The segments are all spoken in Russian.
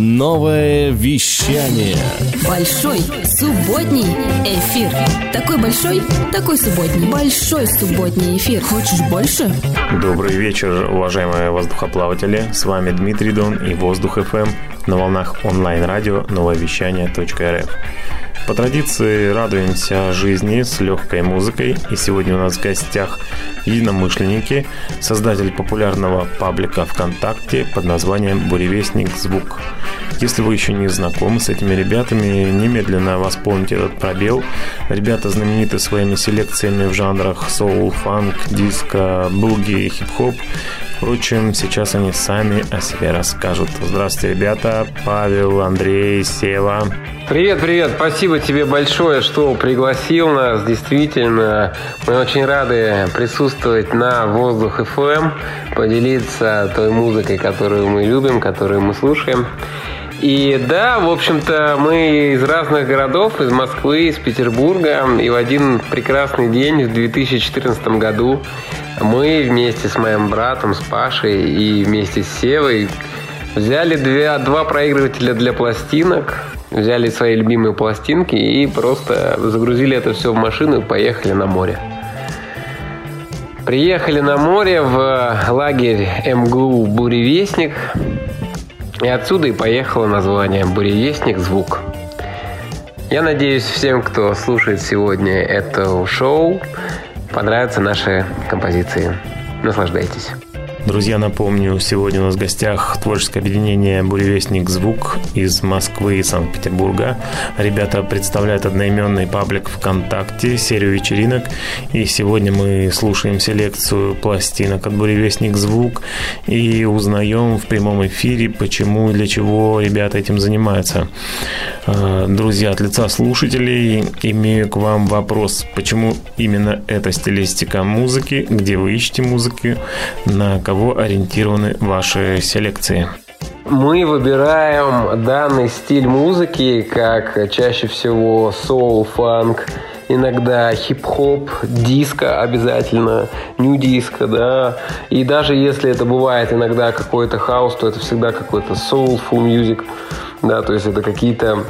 Новое вещание. Большой субботний эфир. Такой большой, такой субботний. Большой субботний эфир. Хочешь больше? Добрый вечер, уважаемые воздухоплаватели. С вами Дмитрий Дон и Воздух ФМ на волнах онлайн-радио нововещание.рф. По традиции радуемся жизни с легкой музыкой. И сегодня у нас в гостях единомышленники, создатель популярного паблика ВКонтакте под названием «Буревестник Звук». Если вы еще не знакомы с этими ребятами, немедленно восполните этот пробел. Ребята знамениты своими селекциями в жанрах соул, фанк, диско, буги, хип-хоп. Впрочем, сейчас они сами о себе расскажут. Здравствуйте, ребята. Павел, Андрей, Сева. Привет, привет. Спасибо тебе большое, что пригласил нас. Действительно, мы очень рады присутствовать на Воздух FM, поделиться той музыкой, которую мы любим, которую мы слушаем. И да, в общем-то, мы из разных городов, из Москвы, из Петербурга. И в один прекрасный день в 2014 году мы вместе с моим братом, с Пашей и вместе с Севой взяли две, два проигрывателя для пластинок, взяли свои любимые пластинки и просто загрузили это все в машину и поехали на море. Приехали на море в лагерь МГУ «Буревестник», и отсюда и поехало название «Буревестник. Звук». Я надеюсь, всем, кто слушает сегодня это шоу, понравятся наши композиции. Наслаждайтесь. Друзья, напомню, сегодня у нас в гостях творческое объединение «Буревестник Звук» из Москвы и Санкт-Петербурга. Ребята представляют одноименный паблик ВКонтакте, серию вечеринок. И сегодня мы слушаем селекцию пластинок от «Буревестник Звук» и узнаем в прямом эфире, почему и для чего ребята этим занимаются. Э, друзья, от лица слушателей имею к вам вопрос. Почему именно эта стилистика музыки, где вы ищете музыки, на кого кого ориентированы ваши селекции? Мы выбираем данный стиль музыки как чаще всего соул, фанк, иногда хип-хоп, диско обязательно, нью-диско, да. И даже если это бывает иногда какой-то хаос, то это всегда какой-то soulful music, да, то есть это какие-то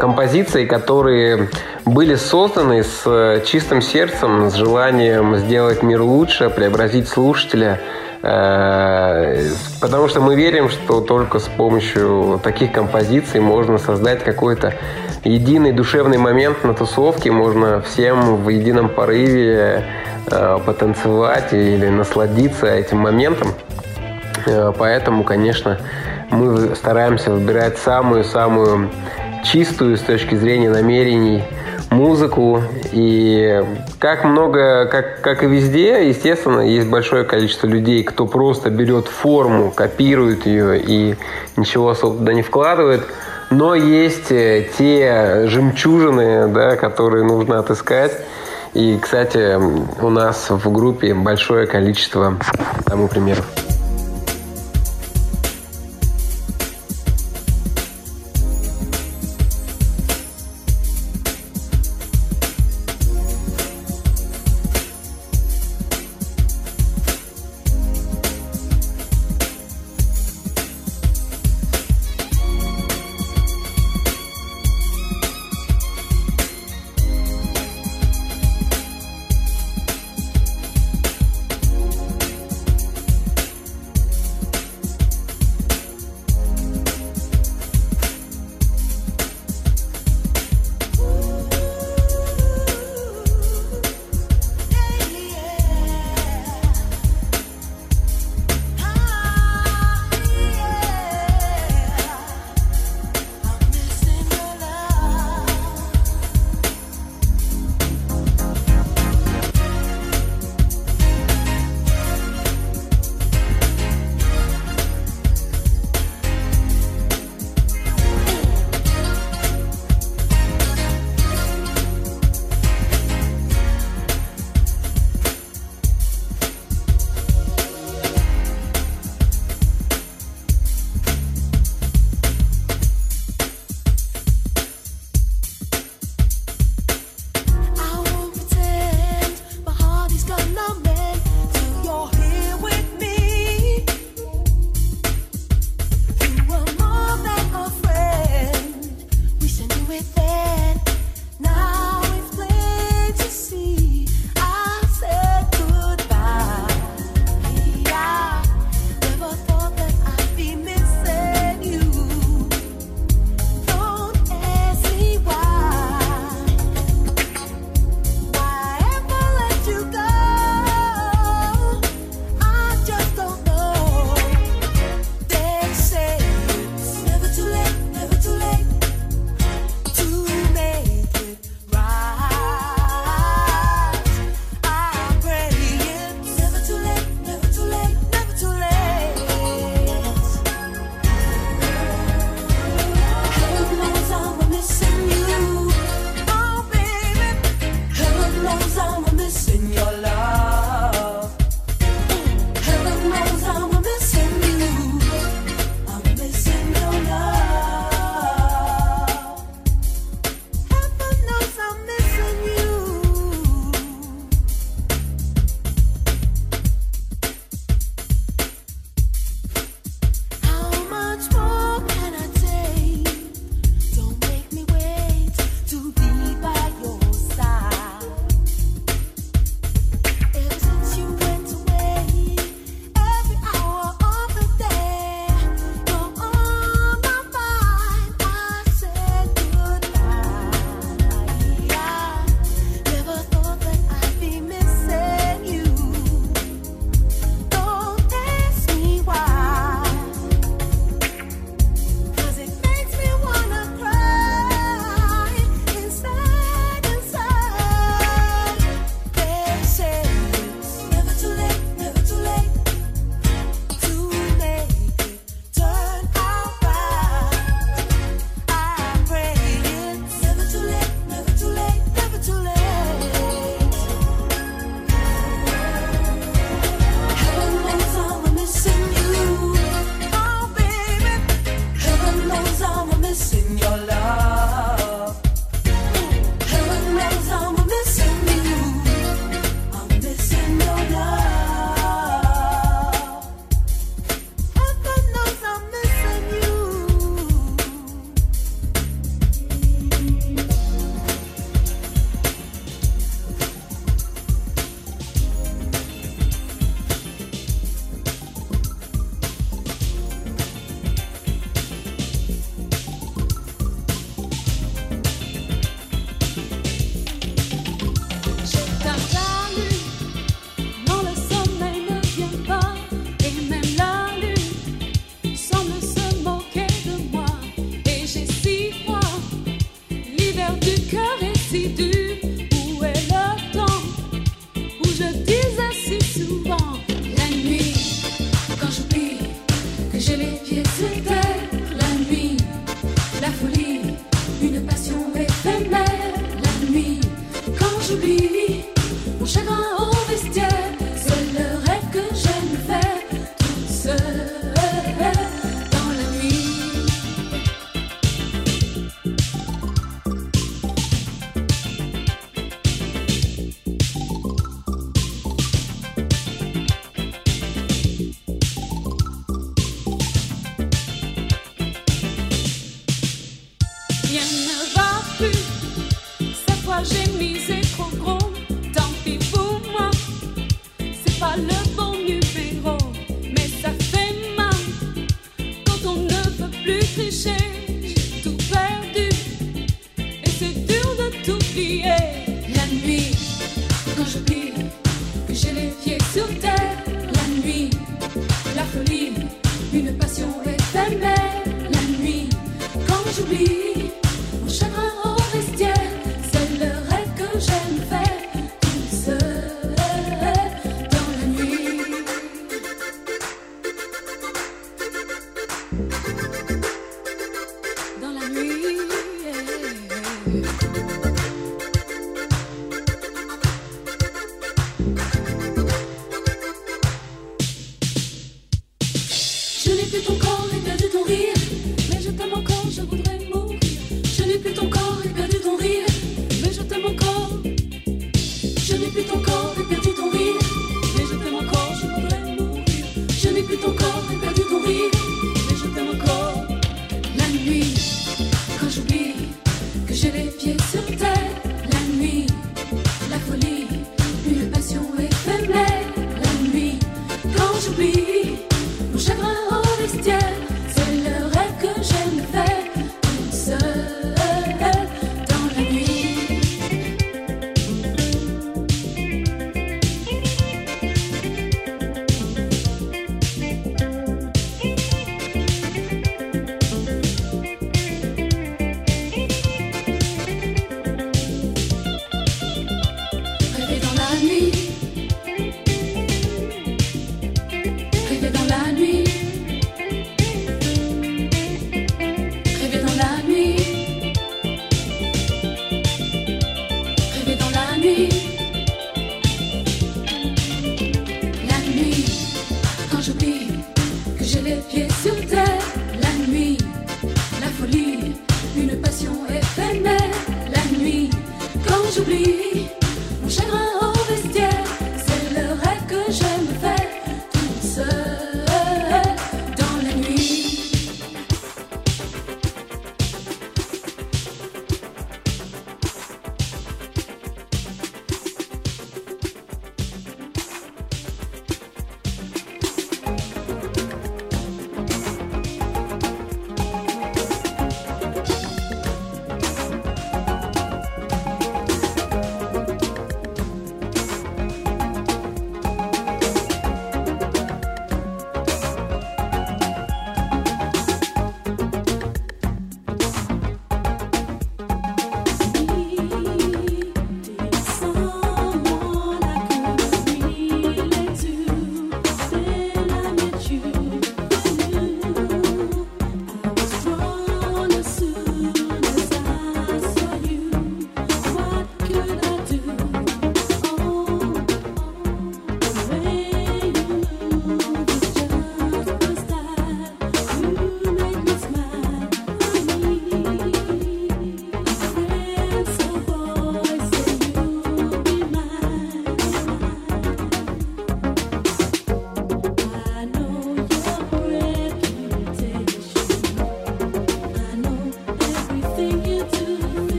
композиции, которые были созданы с чистым сердцем, с желанием сделать мир лучше, преобразить слушателя. Э, потому что мы верим, что только с помощью таких композиций можно создать какой-то единый душевный момент на тусовке, можно всем в едином порыве э, потанцевать или насладиться этим моментом. Э, поэтому, конечно, мы стараемся выбирать самую-самую чистую с точки зрения намерений музыку. И как много, как, как и везде, естественно, есть большое количество людей, кто просто берет форму, копирует ее и ничего особо туда не вкладывает. Но есть э, те жемчужины, да, которые нужно отыскать. И, кстати, у нас в группе большое количество тому примеров. in your life. t'oublier la nuit. Quand j'oublie que j'ai les pieds sur terre la nuit. La folie, une passion éternelle la nuit. Quand j'oublie. 上帝。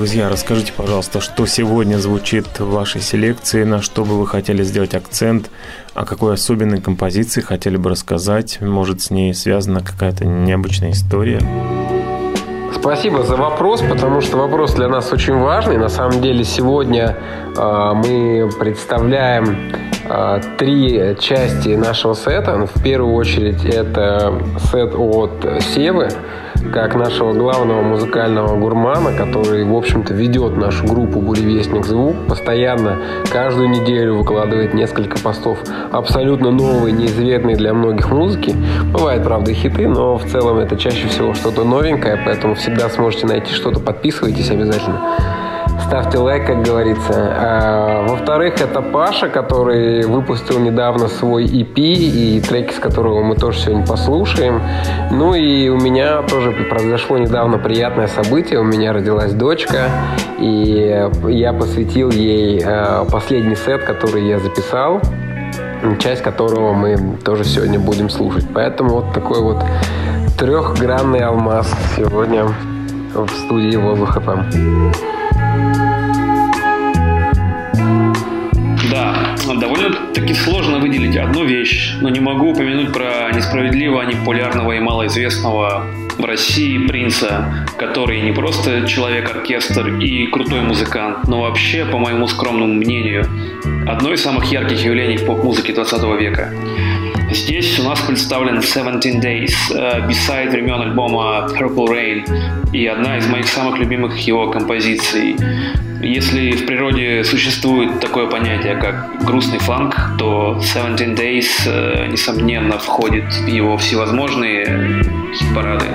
Друзья, расскажите, пожалуйста, что сегодня звучит в вашей селекции, на что бы вы хотели сделать акцент, о какой особенной композиции хотели бы рассказать, может, с ней связана какая-то необычная история? Спасибо за вопрос, потому что вопрос для нас очень важный. На самом деле сегодня э, мы представляем э, три части нашего сета. В первую очередь это сет от Севы, как нашего главного музыкального гурмана, который, в общем-то, ведет нашу группу «Буревестник Звук», постоянно каждую неделю выкладывает несколько постов абсолютно новые, неизвестные для многих музыки. Бывают, правда, хиты, но в целом это чаще всего что-то новенькое, поэтому всегда сможете найти что-то, подписывайтесь обязательно. Ставьте лайк, как говорится. А, во-вторых, это Паша, который выпустил недавно свой EP и треки, с которого мы тоже сегодня послушаем. Ну и у меня тоже произошло недавно приятное событие. У меня родилась дочка, и я посвятил ей а, последний сет, который я записал часть которого мы тоже сегодня будем слушать. Поэтому вот такой вот трехгранный алмаз сегодня в студии Воздух ФМ. Довольно-таки сложно выделить одну вещь, но не могу упомянуть про несправедливо непопулярного и малоизвестного в России принца, который не просто человек-оркестр и крутой музыкант, но вообще, по моему скромному мнению, одно из самых ярких явлений в поп-музыке 20 века. Здесь у нас представлен 17 Days, э, beside времен альбома Purple Rain и одна из моих самых любимых его композиций. Если в природе существует такое понятие, как грустный фанк, то 17 Days, э, несомненно, входит в его всевозможные хит-парады.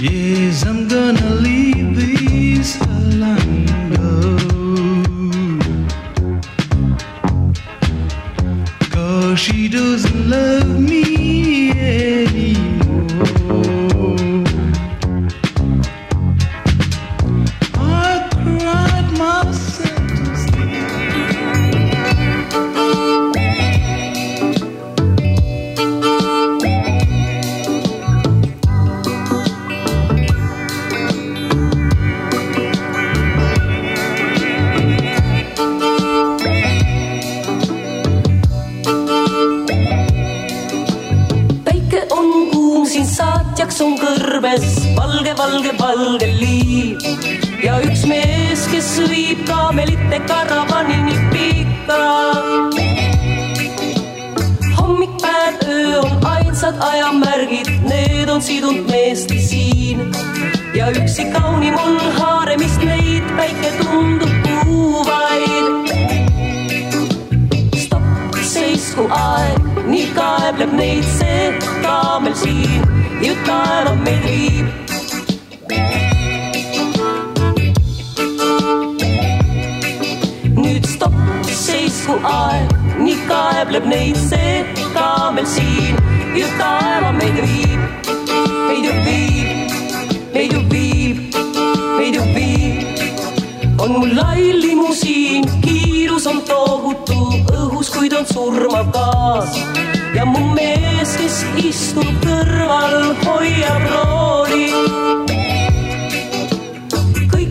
Yes, I'm gonna leave.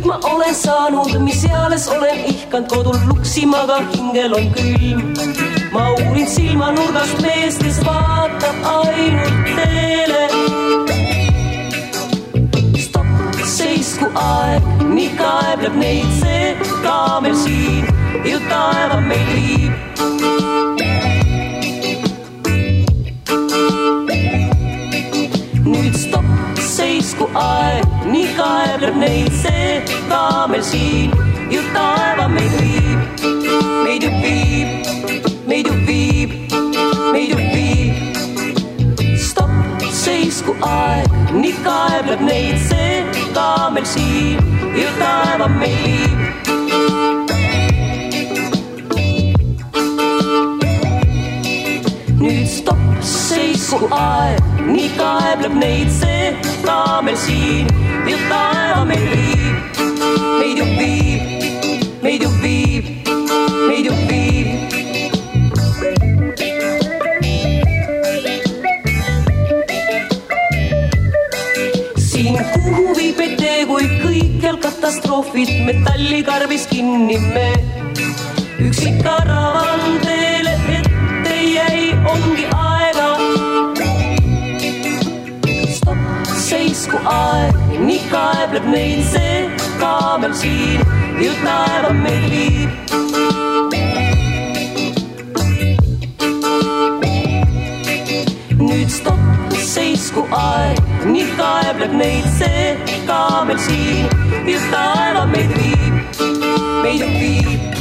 Ma olen saanud, mis eales olen ihkanud kodul luksima, aga hingel on külm. ma uurin silmanurgast meest, kes vaatab ainult teele. stopp, seisku aeg, nii kaebleb neid see kaamel siin, ju taeva meid viib seisku aeg, nii kaebleb neid see kaamel siin, ju taeva meid viib, meid ju viib, meid ju viib, meid ju viib. stopp, seisku aeg, nii kaebleb neid see kaamel siin, ju taeva meid viib. Seisku aeg, nii kaebleb neid see kaamel siin, ju taeva meid viib, meid ju viib, meid ju viib, meid ju viib. siin kuhu viib meid tee, kui kõikjal katastroofid metallikarbis kinni me. üksi karavan aeg, nii kaebleb neid see kaamel siin, ju taeva meil viib. nüüd stopp, seisku aeg, nii kaebleb neid see kaamel siin, ju taeva meid viib, meid viib,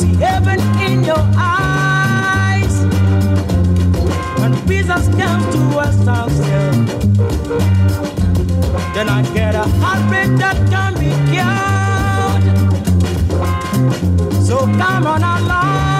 see heaven in your eyes. When Jesus comes to us ourselves, then I get a heartbreak that can't be cured. So come on along.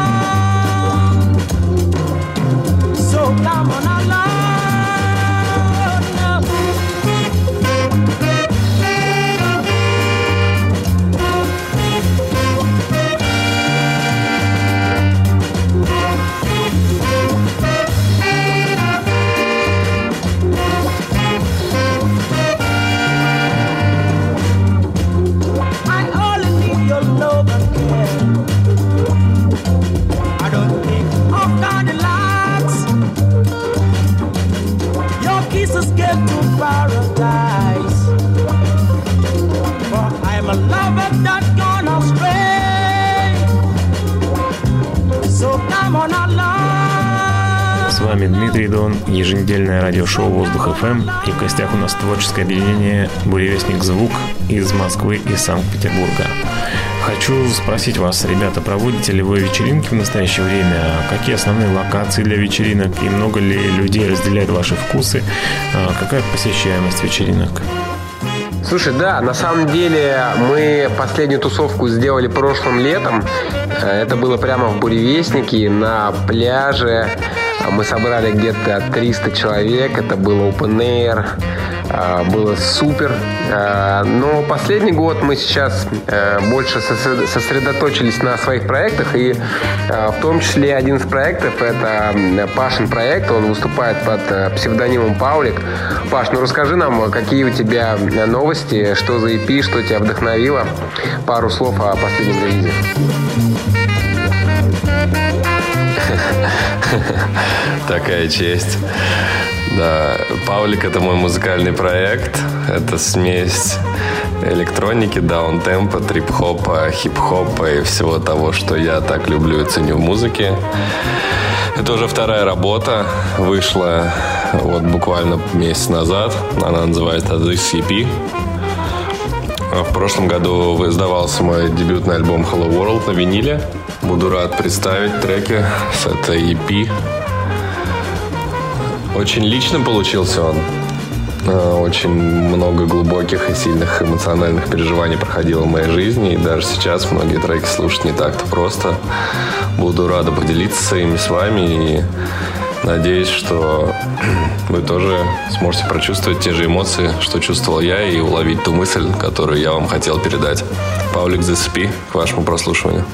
Вами Дмитрий Дон, еженедельное радиошоу «Воздух ФМ». И в гостях у нас творческое объединение «Буревестник Звук» из Москвы и Санкт-Петербурга. Хочу спросить вас, ребята, проводите ли вы вечеринки в настоящее время? Какие основные локации для вечеринок? И много ли людей разделяет ваши вкусы? А Какая посещаемость вечеринок? Слушай, да, на самом деле мы последнюю тусовку сделали прошлым летом. Э, Это было прямо в Буревестнике на пляже. А Мы собрали где-то 300 человек. Это было open air. Э, Было супер. Э, Но последний год мы сейчас э, больше сосред- сосредоточились на своих проектах. И э, в том числе один из проектов это м, Пашин проект. Он выступает под э, псевдонимом Паулик. Паш, ну расскажи нам, какие у тебя э, новости, что за EP, что тебя вдохновило. Пару слов о последнем релизе. Такая честь. Да, Паулик это мой музыкальный проект. Это смесь электроники, даунтемпа, трип-хопа, хип-хопа и всего того, что я так люблю и ценю в музыке. Это уже вторая работа. Вышла вот буквально месяц назад. Она называется This EP. В прошлом году издавался мой дебютный альбом Hello World на виниле. Буду рад представить треки с этой EP. Очень личным получился он. Э, Очень много глубоких и сильных эмоциональных переживаний проходило в моей жизни. И даже сейчас многие треки слушать не так-то просто. Буду рада поделиться ими с вами. И надеюсь, что вы тоже сможете прочувствовать те же эмоции, что чувствовал я, и уловить ту мысль, которую я вам хотел передать. Павлик ZSP, к вашему прослушиванию.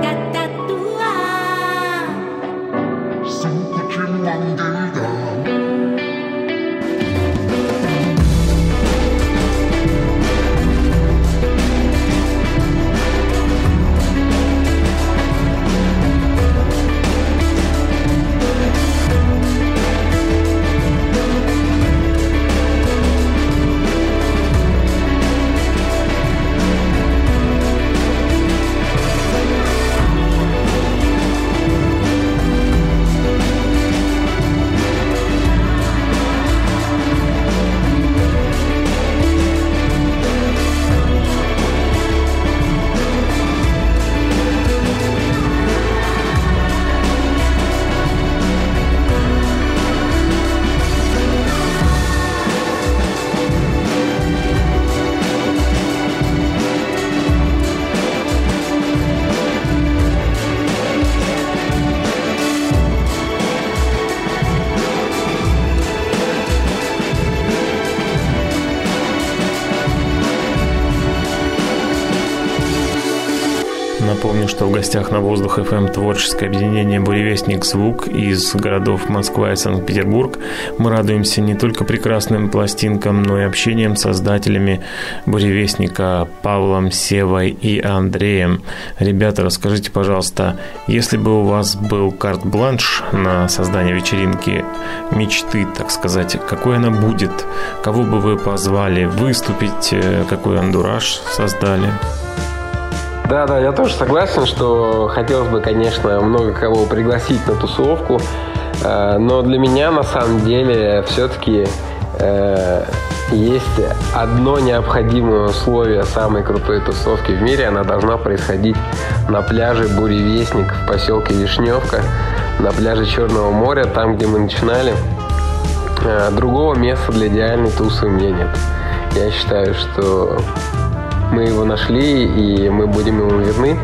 got гостях на воздух FM творческое объединение «Буревестник Звук» из городов Москва и Санкт-Петербург. Мы радуемся не только прекрасным пластинкам, но и общением с создателями «Буревестника» Павлом, Севой и Андреем. Ребята, расскажите, пожалуйста, если бы у вас был карт-бланш на создание вечеринки мечты, так сказать, какой она будет? Кого бы вы позвали выступить? Э, какой андураж создали? Да, да, я тоже согласен, что хотелось бы, конечно, много кого пригласить на тусовку, э, но для меня на самом деле все-таки э, есть одно необходимое условие самой крутой тусовки в мире. Она должна происходить на пляже Буревестник в поселке Вишневка, на пляже Черного моря, там, где мы начинали. Э, другого места для идеальной тусы у меня нет. Я считаю, что мы его нашли, и мы будем ему верны.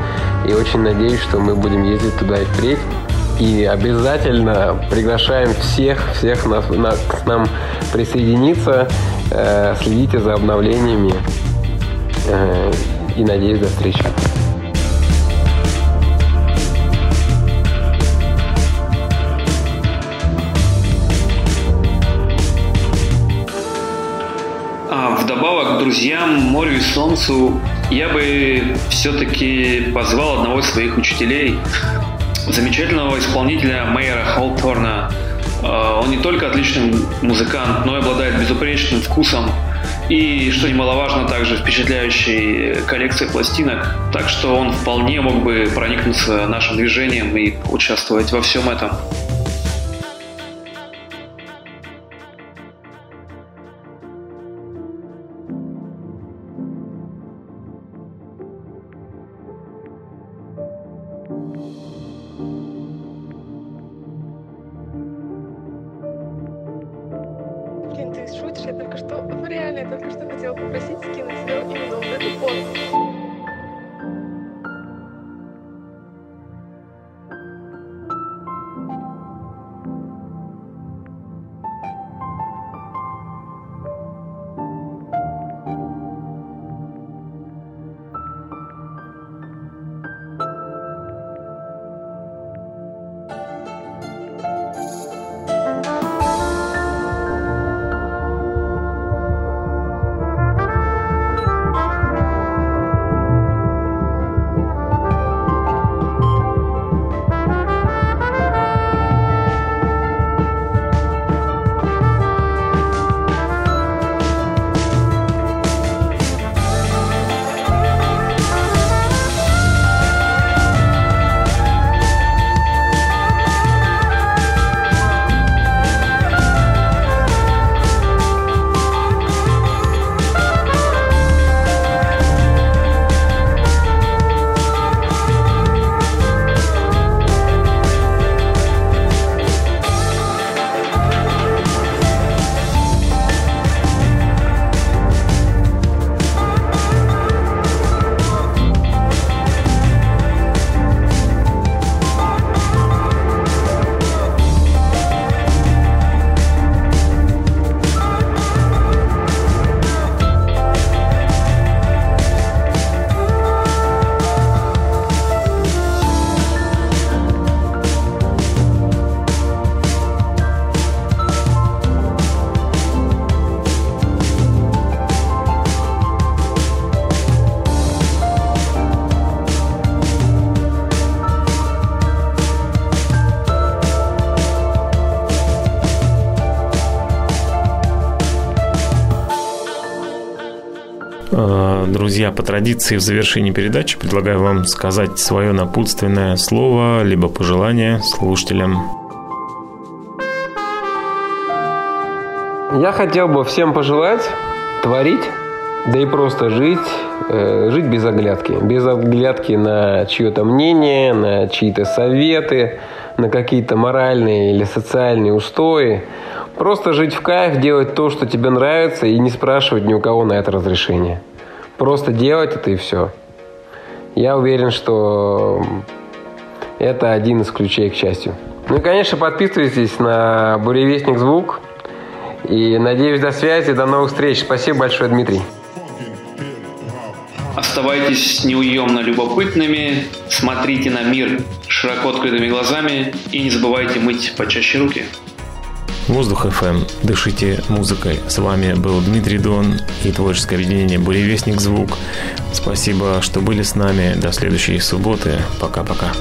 И очень надеюсь, что мы будем ездить туда и впредь. И обязательно приглашаем всех, всех нас, на, к нам присоединиться. Э, следите за обновлениями. Э, и надеюсь, до встречи. Друзьям, морю и солнцу я бы все-таки позвал одного из своих учителей, замечательного исполнителя Мейера Холторна. А, он не только отличный музыкант, но и обладает безупречным вкусом и, что немаловажно, также впечатляющей коллекцией пластинок. Так что он вполне мог бы проникнуться нашим движением и участвовать во всем этом. Друзья, по традиции в завершении передачи предлагаю вам сказать свое напутственное слово, либо пожелание слушателям. Я хотел бы всем пожелать творить, да и просто жить, э, жить без оглядки. Без оглядки на чье-то мнение, на чьи-то советы, на какие-то моральные или социальные устои. Просто жить в кайф, делать то, что тебе нравится, и не спрашивать ни у кого на это разрешение. Просто делать это и все. Я уверен, что это один из ключей к счастью. Ну и, конечно, подписывайтесь на Буревестник Звук. И надеюсь, до связи, до новых встреч. Спасибо большое, Дмитрий. Оставайтесь неуемно любопытными, смотрите на мир широко открытыми глазами и не забывайте мыть почаще руки. Воздух FM. Дышите музыкой. С вами был Дмитрий Дон и творческое объединение Буревестник Звук. Спасибо, что были с нами. До следующей субботы. Пока-пока.